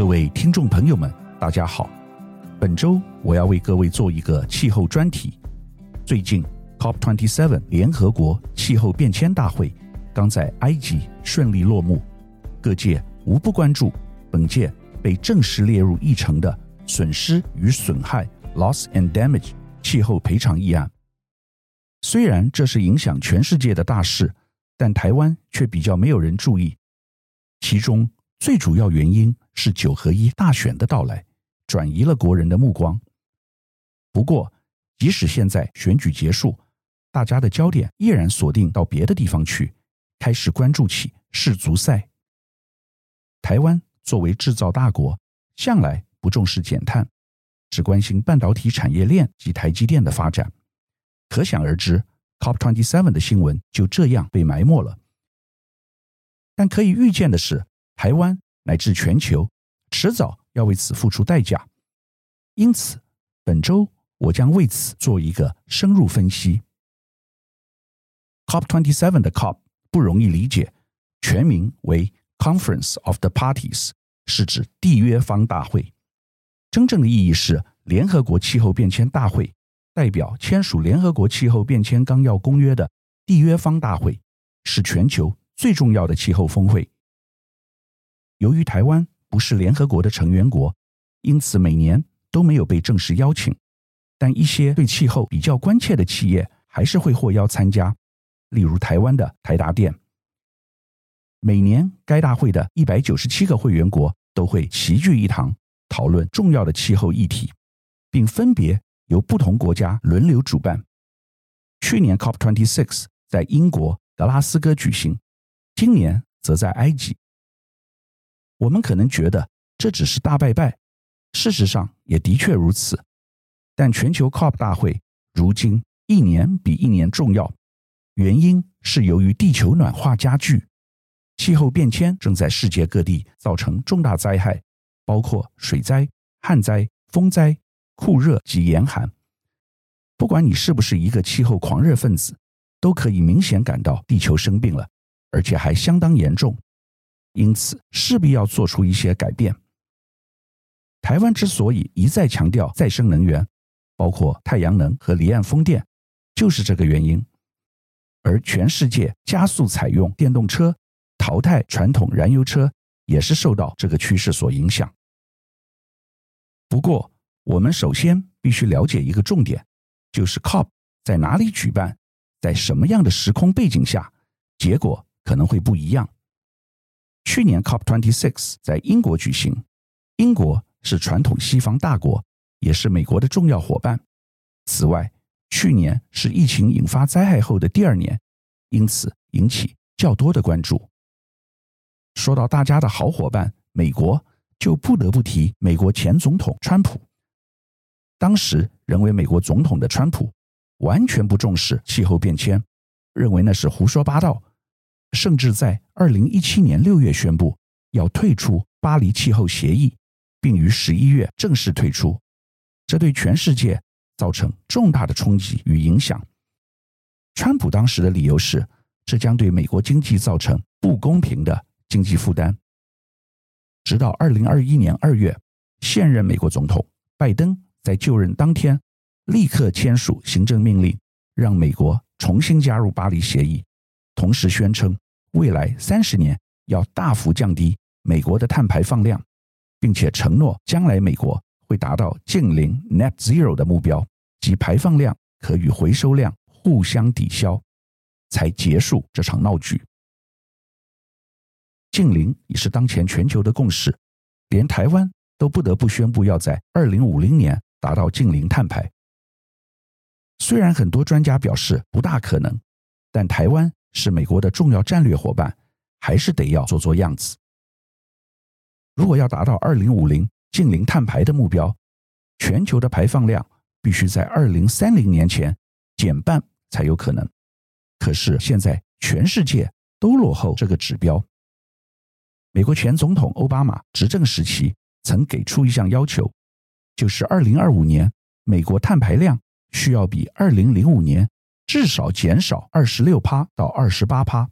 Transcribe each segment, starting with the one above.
各位听众朋友们，大家好。本周我要为各位做一个气候专题。最近，COP27 联合国气候变迁大会刚在埃及顺利落幕，各界无不关注本届被正式列入议程的损失与损害 （Loss and Damage） 气候赔偿议案。虽然这是影响全世界的大事，但台湾却比较没有人注意。其中最主要原因是九合一大选的到来，转移了国人的目光。不过，即使现在选举结束，大家的焦点依然锁定到别的地方去，开始关注起世足赛。台湾作为制造大国，向来不重视减碳，只关心半导体产业链及台积电的发展。可想而知，COP27 的新闻就这样被埋没了。但可以预见的是，台湾乃至全球迟早要为此付出代价。因此，本周我将为此做一个深入分析。COP27 的 COP 不容易理解，全名为 Conference of the Parties，是指缔约方大会。真正的意义是联合国气候变迁大会，代表签署联合国气候变迁纲要公约的缔约方大会，是全球最重要的气候峰会。由于台湾不是联合国的成员国，因此每年都没有被正式邀请。但一些对气候比较关切的企业还是会获邀参加，例如台湾的台达电。每年该大会的一百九十七个会员国都会齐聚一堂，讨论重要的气候议题，并分别由不同国家轮流主办。去年 COP26 在英国格拉斯哥举行。今年则在埃及。我们可能觉得这只是大拜拜，事实上也的确如此。但全球 COP 大会如今一年比一年重要，原因是由于地球暖化加剧，气候变迁正在世界各地造成重大灾害，包括水灾、旱灾、风灾、酷热及严寒。不管你是不是一个气候狂热分子，都可以明显感到地球生病了。而且还相当严重，因此势必要做出一些改变。台湾之所以一再强调再生能源，包括太阳能和离岸风电，就是这个原因。而全世界加速采用电动车，淘汰传统燃油车，也是受到这个趋势所影响。不过，我们首先必须了解一个重点，就是 COP 在哪里举办，在什么样的时空背景下，结果。可能会不一样。去年 COP26 在英国举行，英国是传统西方大国，也是美国的重要伙伴。此外，去年是疫情引发灾害后的第二年，因此引起较多的关注。说到大家的好伙伴美国，就不得不提美国前总统川普。当时仍为美国总统的川普，完全不重视气候变迁，认为那是胡说八道。甚至在二零一七年六月宣布要退出巴黎气候协议，并于十一月正式退出，这对全世界造成重大的冲击与影响。川普当时的理由是，这将对美国经济造成不公平的经济负担。直到二零二一年二月，现任美国总统拜登在就任当天立刻签署行政命令，让美国重新加入巴黎协议。同时宣称，未来三十年要大幅降低美国的碳排放量，并且承诺将来美国会达到净零 （Net Zero） 的目标，即排放量可与回收量互相抵消，才结束这场闹剧。净零已是当前全球的共识，连台湾都不得不宣布要在二零五零年达到净零碳排。虽然很多专家表示不大可能，但台湾。是美国的重要战略伙伴，还是得要做做样子。如果要达到二零五零净零碳排的目标，全球的排放量必须在二零三零年前减半才有可能。可是现在全世界都落后这个指标。美国前总统奥巴马执政时期曾给出一项要求，就是二零二五年美国碳排量需要比二零零五年。至少减少二十六趴到二十八趴。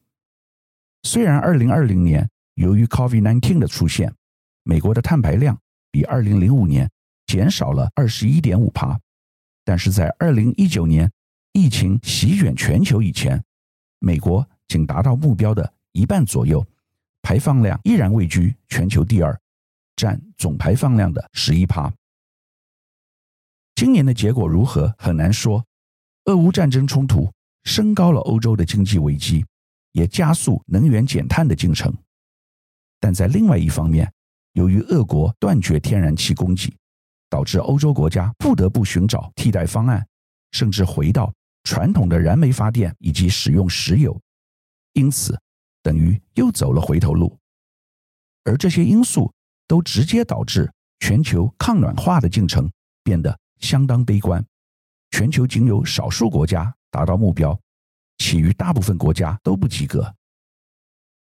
虽然二零二零年由于 COVID-19 的出现，美国的碳排量比二零零五年减少了二十一点五趴，但是在二零一九年疫情席卷全球以前，美国仅达到目标的一半左右，排放量依然位居全球第二，占总排放量的十一趴。今年的结果如何很难说，俄乌战争冲突升高了欧洲的经济危机，也加速能源减碳的进程。但在另外一方面，由于俄国断绝天然气供给，导致欧洲国家不得不寻找替代方案，甚至回到传统的燃煤发电以及使用石油，因此等于又走了回头路。而这些因素都直接导致全球抗暖化的进程变得相当悲观，全球仅有少数国家达到目标，其余大部分国家都不及格。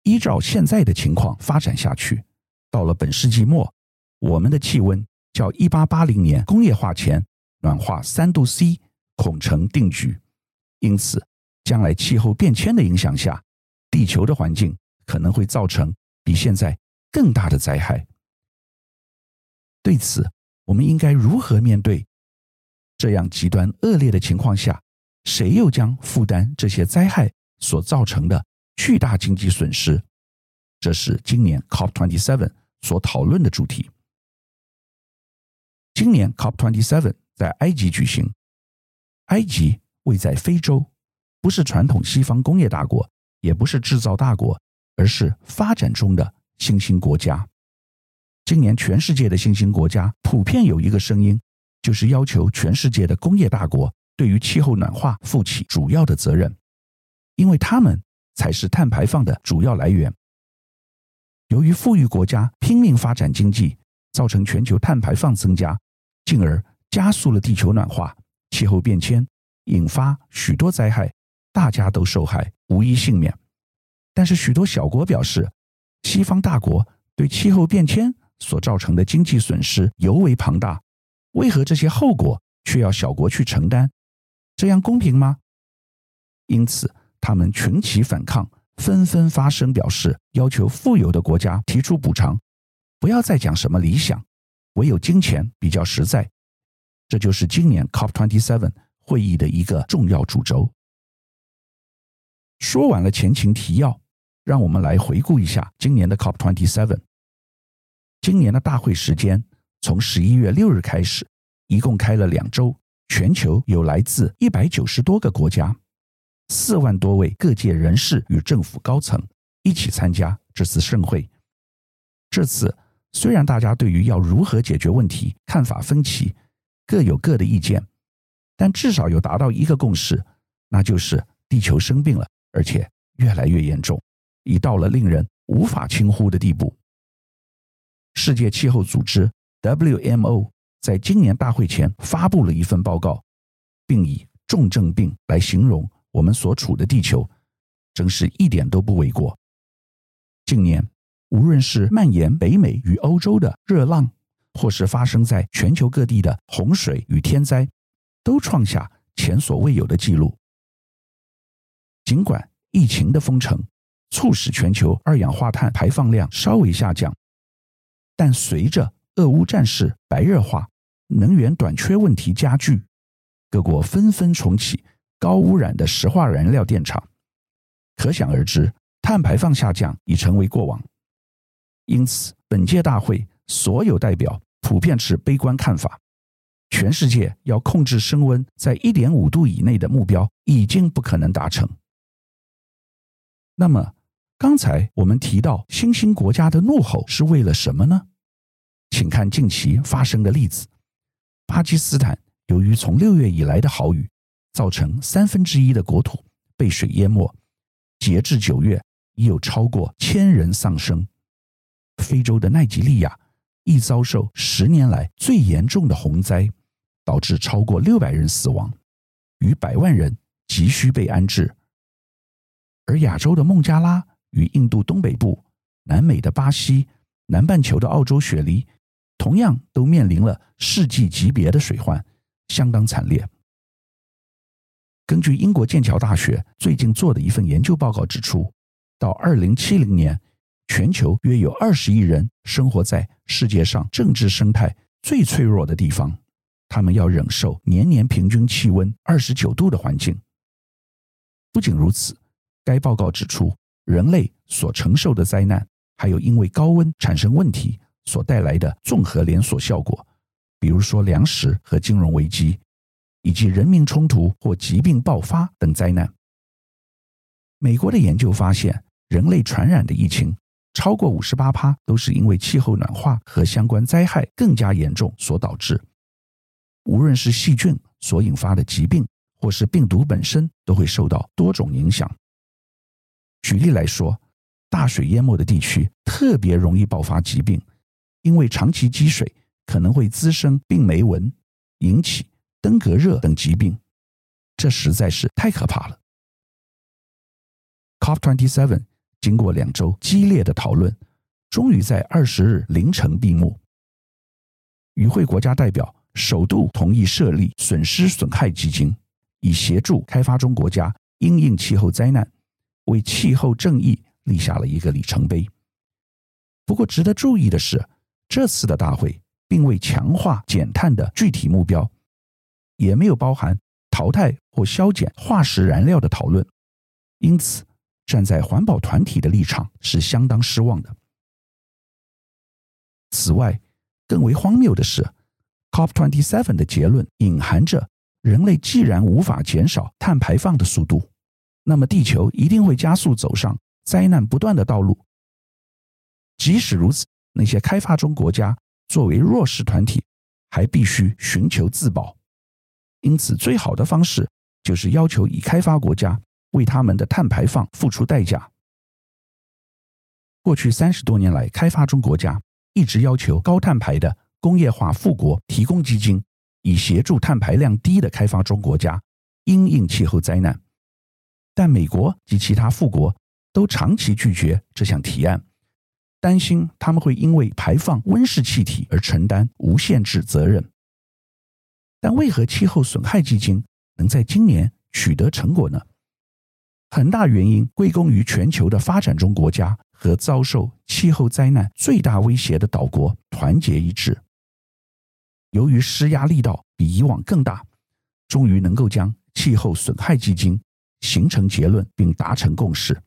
依照现在的情况发展下去，到了本世纪末，我们的气温较一八八零年工业化前暖化三度 C 恐成定局。因此，将来气候变迁的影响下，地球的环境可能会造成比现在更大的灾害。对此，我们应该如何面对？这样极端恶劣的情况下，谁又将负担这些灾害所造成的巨大经济损失？这是今年 COP27 所讨论的主题。今年 COP27 在埃及举行，埃及位在非洲，不是传统西方工业大国，也不是制造大国，而是发展中的新兴国家。今年全世界的新兴国家普遍有一个声音。就是要求全世界的工业大国对于气候暖化负起主要的责任，因为他们才是碳排放的主要来源。由于富裕国家拼命发展经济，造成全球碳排放增加，进而加速了地球暖化、气候变迁，引发许多灾害，大家都受害，无一幸免。但是许多小国表示，西方大国对气候变迁所造成的经济损失尤为庞大。为何这些后果却要小国去承担？这样公平吗？因此，他们群起反抗，纷纷发声表示，要求富有的国家提出补偿，不要再讲什么理想，唯有金钱比较实在。这就是今年 COP27 会议的一个重要主轴。说完了前情提要，让我们来回顾一下今年的 COP27。今年的大会时间。从十一月六日开始，一共开了两周，全球有来自一百九十多个国家，四万多位各界人士与政府高层一起参加这次盛会。这次虽然大家对于要如何解决问题看法分歧，各有各的意见，但至少有达到一个共识，那就是地球生病了，而且越来越严重，已到了令人无法轻忽的地步。世界气候组织。WMO 在今年大会前发布了一份报告，并以“重症病”来形容我们所处的地球，真是一点都不为过。近年，无论是蔓延北美与欧洲的热浪，或是发生在全球各地的洪水与天灾，都创下前所未有的纪录。尽管疫情的封城促使全球二氧化碳排放量稍微下降，但随着俄乌战事白热化，能源短缺问题加剧，各国纷纷重启高污染的石化燃料电厂，可想而知，碳排放下降已成为过往。因此，本届大会所有代表普遍持悲观看法，全世界要控制升温在一点五度以内的目标已经不可能达成。那么，刚才我们提到新兴国家的怒吼是为了什么呢？请看近期发生的例子：巴基斯坦由于从六月以来的豪雨，造成三分之一的国土被水淹没，截至九月已有超过千人丧生。非洲的奈及利亚亦遭受十年来最严重的洪灾，导致超过六百人死亡，逾百万人急需被安置。而亚洲的孟加拉与印度东北部、南美的巴西、南半球的澳洲雪梨。同样都面临了世纪级别的水患，相当惨烈。根据英国剑桥大学最近做的一份研究报告指出，到二零七零年，全球约有二十亿人生活在世界上政治生态最脆弱的地方，他们要忍受年年平均气温二十九度的环境。不仅如此，该报告指出，人类所承受的灾难，还有因为高温产生问题所带来的综合连锁效果，比如说粮食和金融危机，以及人民冲突或疾病爆发等灾难。美国的研究发现，人类传染的疫情超过五十八趴都是因为气候暖化和相关灾害更加严重所导致。无论是细菌所引发的疾病，或是病毒本身，都会受到多种影响。举例来说，大水淹没的地区特别容易爆发疾病，因为长期积水可能会滋生病媒蚊，引起登革热等疾病。这实在是太可怕了。COP27 经过两周激烈的讨论，终于在二十日凌晨闭幕。与会国家代表首度同意设立损失损害基金，以协助开发中国家因应气候灾难，为气候正义立下了一个里程碑。不过，值得注意的是，这次的大会并未强化减碳的具体目标，也没有包含淘汰或削减化石燃料的讨论，因此，站在环保团体的立场是相当失望的。此外，更为荒谬的是，COP27 的结论隐含着人类既然无法减少碳排放的速度，那么地球一定会加速走上灾难不断的道路。即使如此，那些开发中国家作为弱势团体，还必须寻求自保。因此，最好的方式就是要求已开发国家。为他们的碳排放付出代价。过去三十多年来，开发中国家一直要求高碳排的工业化富国提供基金，以协助碳排量低的开发中国家因应气候灾难。但美国及其他富国都长期拒绝这项提案，担心他们会因为排放温室气体而承担无限制责任。但为何气候损害基金能在今年取得成果呢？很大原因归功于全球的发展中国家和遭受气候灾难最大威胁的岛国团结一致。由于施压力道比以往更大，终于能够将气候损害基金形成结论并达成共识。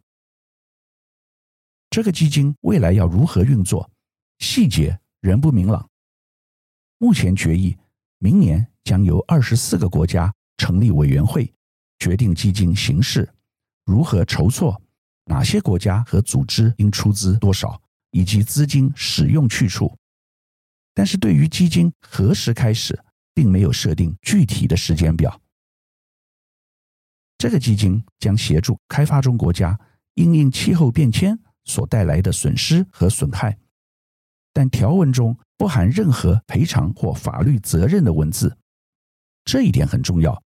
这个基金未来要如何运作，细节仍不明朗。目前决议，明年将由二十四个国家成立委员会，决定基金形式。如何筹措？哪些国家和组织应出资多少，以及资金使用去处？但是对于基金何时开始，并没有设定具体的时间表。这个基金将协助开发中国家因应气候变迁所带来的损失和损害，但条文中不含任何赔偿或法律责任的文字。这一点很重要，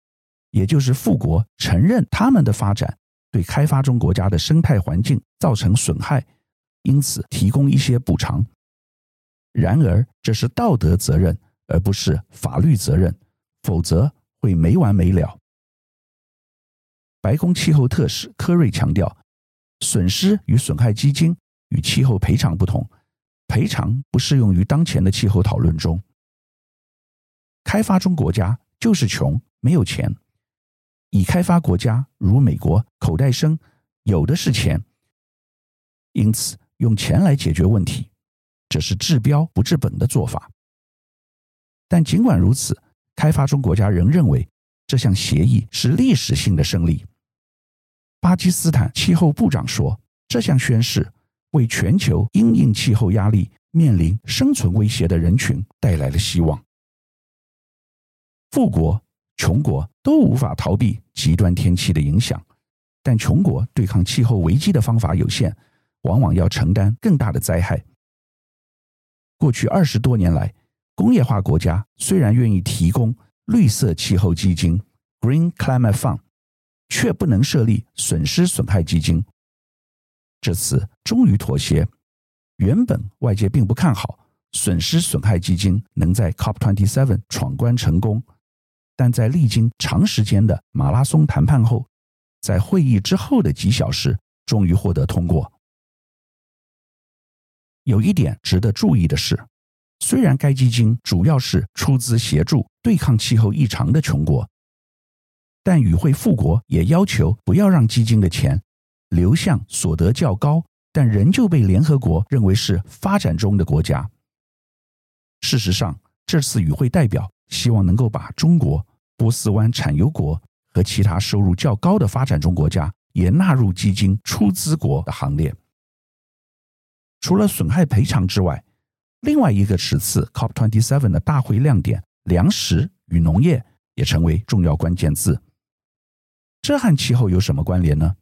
也就是富国承认他们的发展。对开发中国家的生态环境造成损害，因此提供一些补偿。然而，这是道德责任，而不是法律责任，否则会没完没了。白宫气候特使科瑞强调，损失与损害基金与气候赔偿不同，赔偿不适用于当前的气候讨论中。开发中国家就是穷，没有钱。已开发国家如美国口袋深，有的是钱，因此用钱来解决问题，这是治标不治本的做法。但尽管如此，开发中国家仍认为这项协议是历史性的胜利。巴基斯坦气候部长说，这项宣誓为全球因应气候压力、面临生存威胁的人群带来了希望。富国。穷国都无法逃避极端天气的影响，但穷国对抗气候危机的方法有限，往往要承担更大的灾害。过去二十多年来，工业化国家虽然愿意提供绿色气候基金 （Green Climate Fund），却不能设立损失损害基金。这次终于妥协。原本外界并不看好损失损害基金能在 COP27 闯关成功。但在历经长时间的马拉松谈判后，在会议之后的几小时，终于获得通过。有一点值得注意的是，虽然该基金主要是出资协助对抗气候异常的穷国，但与会富国也要求不要让基金的钱流向所得较高但仍旧被联合国认为是发展中的国家。事实上，这次与会代表希望能够把中国、波斯湾产油国和其他收入较高的发展中国家也纳入基金出资国的行列。除了损害赔偿之外，另外一个此次 COP27 的大会亮点——粮食与农业，也成为重要关键字。这和气候有什么关联呢？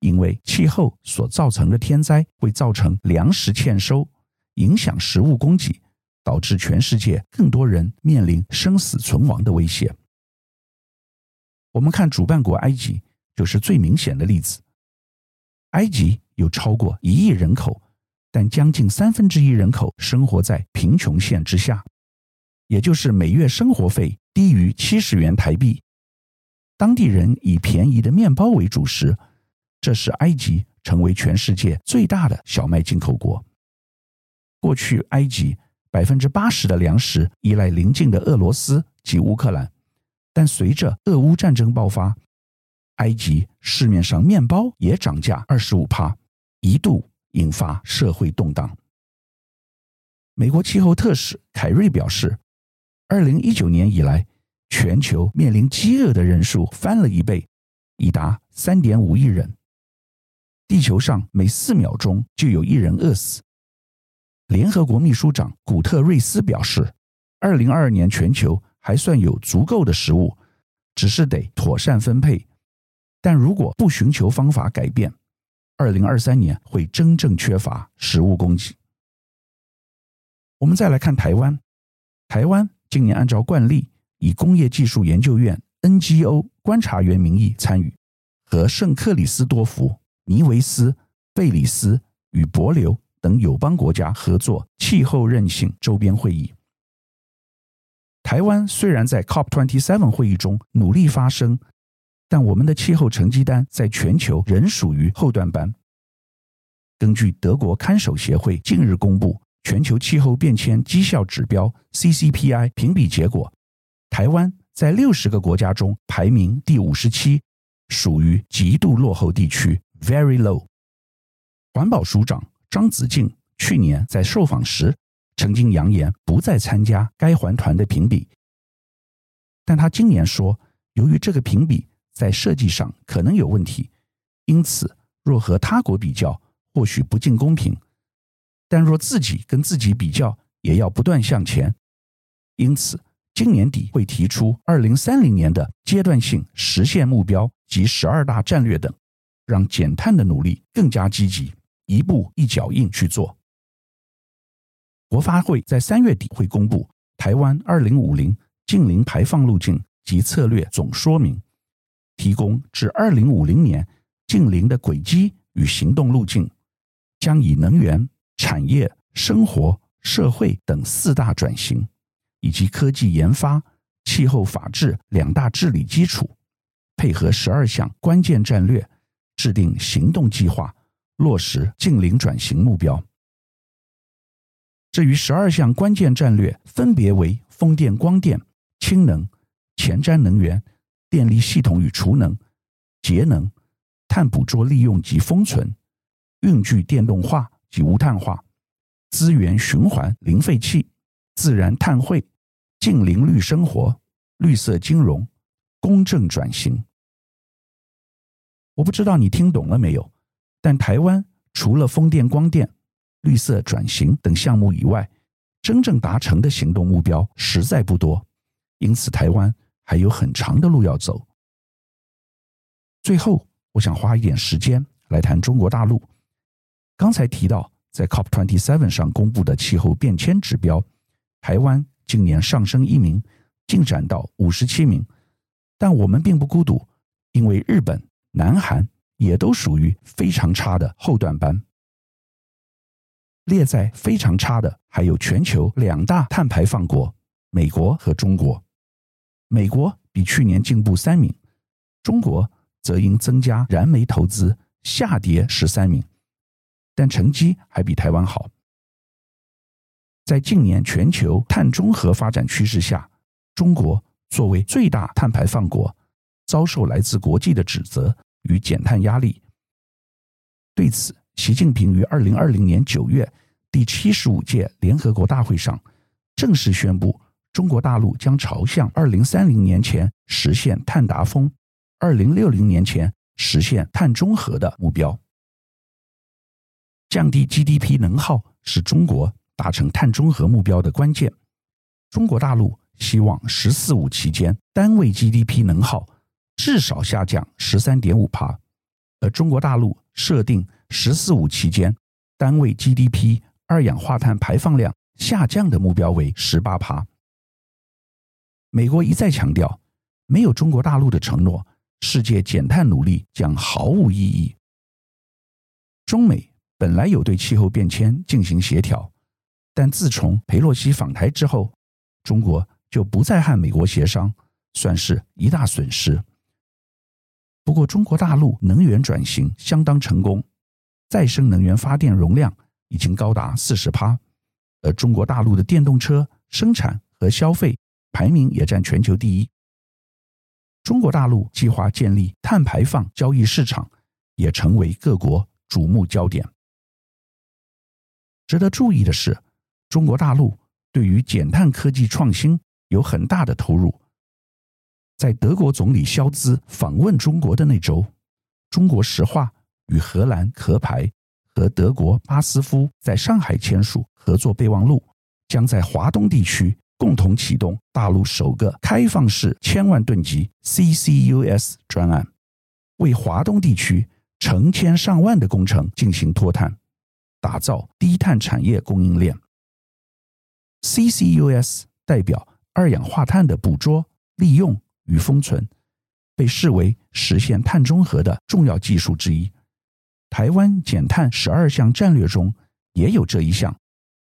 因为气候所造成的天灾会造成粮食欠收，影响食物供给。导致全世界更多人面临生死存亡的威胁。我们看主办国埃及就是最明显的例子。埃及有超过一亿人口，但将近三分之一人口生活在贫穷线之下，也就是每月生活费低于七十元台币。当地人以便宜的面包为主食，这使埃及成为全世界最大的小麦进口国。过去埃及。百分之八十的粮食依赖邻近的俄罗斯及乌克兰，但随着俄乌战争爆发，埃及市面上面包也涨价二十五帕，一度引发社会动荡。美国气候特使凯瑞表示，二零一九年以来，全球面临饥饿的人数翻了一倍，已达三点五亿人。地球上每四秒钟就有一人饿死。联合国秘书长古特瑞斯表示，二零二二年全球还算有足够的食物，只是得妥善分配。但如果不寻求方法改变，二零二三年会真正缺乏食物供给。我们再来看台湾，台湾今年按照惯例，以工业技术研究院 NGO 观察员名义参与，和圣克里斯多福、尼维斯、贝里斯与帛琉。等友邦国家合作气候韧性周边会议。台湾虽然在 COP27 会议中努力发声，但我们的气候成绩单在全球仍属于后段班。根据德国看守协会近日公布全球气候变迁绩效指标 CCPI 评比结果，台湾在六十个国家中排名第五十七，属于极度落后地区 （Very low）。环保署长。张子静去年在受访时曾经扬言不再参加该环团的评比，但他今年说，由于这个评比在设计上可能有问题，因此若和他国比较或许不尽公平，但若自己跟自己比较，也要不断向前。因此，今年底会提出二零三零年的阶段性实现目标及十二大战略等，让减碳的努力更加积极。一步一脚印去做。国发会在三月底会公布台湾二零五零净零排放路径及策略总说明，提供至二零五零年净零的轨迹与行动路径，将以能源、产业、生活、社会等四大转型，以及科技研发、气候法治两大治理基础，配合十二项关键战略，制定行动计划。落实近零转型目标。至于十二项关键战略，分别为风电、光电、氢能、前瞻能源、电力系统与储能、节能、碳捕捉利用及封存、运具电动化及无碳化、资源循环零废弃、自然碳汇、净零绿生活、绿色金融、公正转型。我不知道你听懂了没有？但台湾除了风电、光电、绿色转型等项目以外，真正达成的行动目标实在不多，因此台湾还有很长的路要走。最后，我想花一点时间来谈中国大陆。刚才提到，在 COP27 上公布的气候变迁指标，台湾今年上升一名，进展到五十七名。但我们并不孤独，因为日本、南韩。也都属于非常差的后段班，列在非常差的还有全球两大碳排放国美国和中国。美国比去年进步三名，中国则因增加燃煤投资下跌十三名，但成绩还比台湾好。在近年全球碳中和发展趋势下，中国作为最大碳排放国，遭受来自国际的指责与减碳压力。对此，习近平于二零二零年九月第七十五届联合国大会上正式宣布，中国大陆将朝向二零三零年前实现碳达峰、二零六零年前实现碳中和的目标。降低 GDP 能耗是中国达成碳中和目标的关键。中国大陆希望“十四五”期间单位 GDP 能耗至少下降十三点五趴，而中国大陆设定“十四五”期间单位 GDP 二氧化碳排放量下降的目标为十八趴。美国一再强调，没有中国大陆的承诺，世界减碳努力将毫无意义。中美本来有对气候变迁进行协调，但自从裴洛西访台之后，中国就不再和美国协商，算是一大损失。不过，中国大陆能源转型相当成功，再生能源发电容量已经高达四十趴，而中国大陆的电动车生产和消费。排名也占全球第一。中国大陆计划建立碳排放交易市场，也成为各国瞩目焦点。值得注意的是，中国大陆对于减碳科技创新有很大的投入。在德国总理肖兹访问中国的那周，中国石化与荷兰壳牌和德国巴斯夫在上海签署合作备忘录，将在华东地区。共同启动大陆首个开放式千万吨级 CCUS 专案，为华东地区成千上万的工程进行脱碳，打造低碳产业供应链。CCUS 代表二氧化碳的捕捉、利用与封存，被视为实现碳中和的重要技术之一。台湾减碳十二项战略中也有这一项，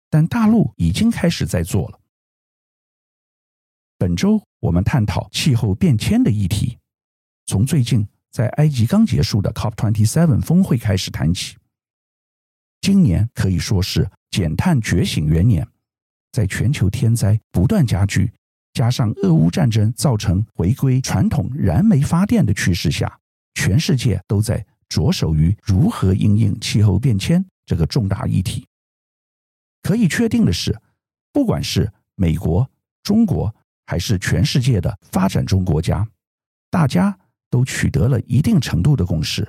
但大陆已经开始在做了。本周我们探讨气候变迁的议题，从最近在埃及刚结束的 COP27 峰会开始谈起。今年可以说是减碳觉醒元年，在全球天灾不断加剧，加上俄乌战争造成回归传统燃煤发电的趋势下，全世界都在着手于如何应应气候变迁这个重大议题。可以确定的是，不管是美国、中国，还是全世界的发展中国家，大家都取得了一定程度的共识。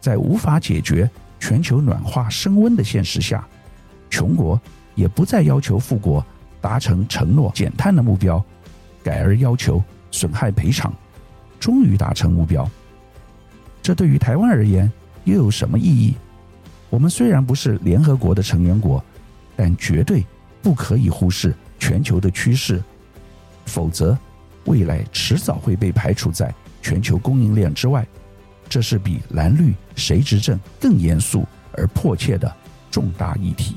在无法解决全球暖化升温的现实下，穷国也不再要求富国达成承诺减碳的目标，改而要求损害赔偿，终于达成目标。这对于台湾而言又有什么意义？我们虽然不是联合国的成员国，但绝对不可以忽视全球的趋势。否则，未来迟早会被排除在全球供应链之外。这是比蓝绿谁执政更严肃而迫切的重大议题。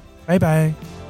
拜拜。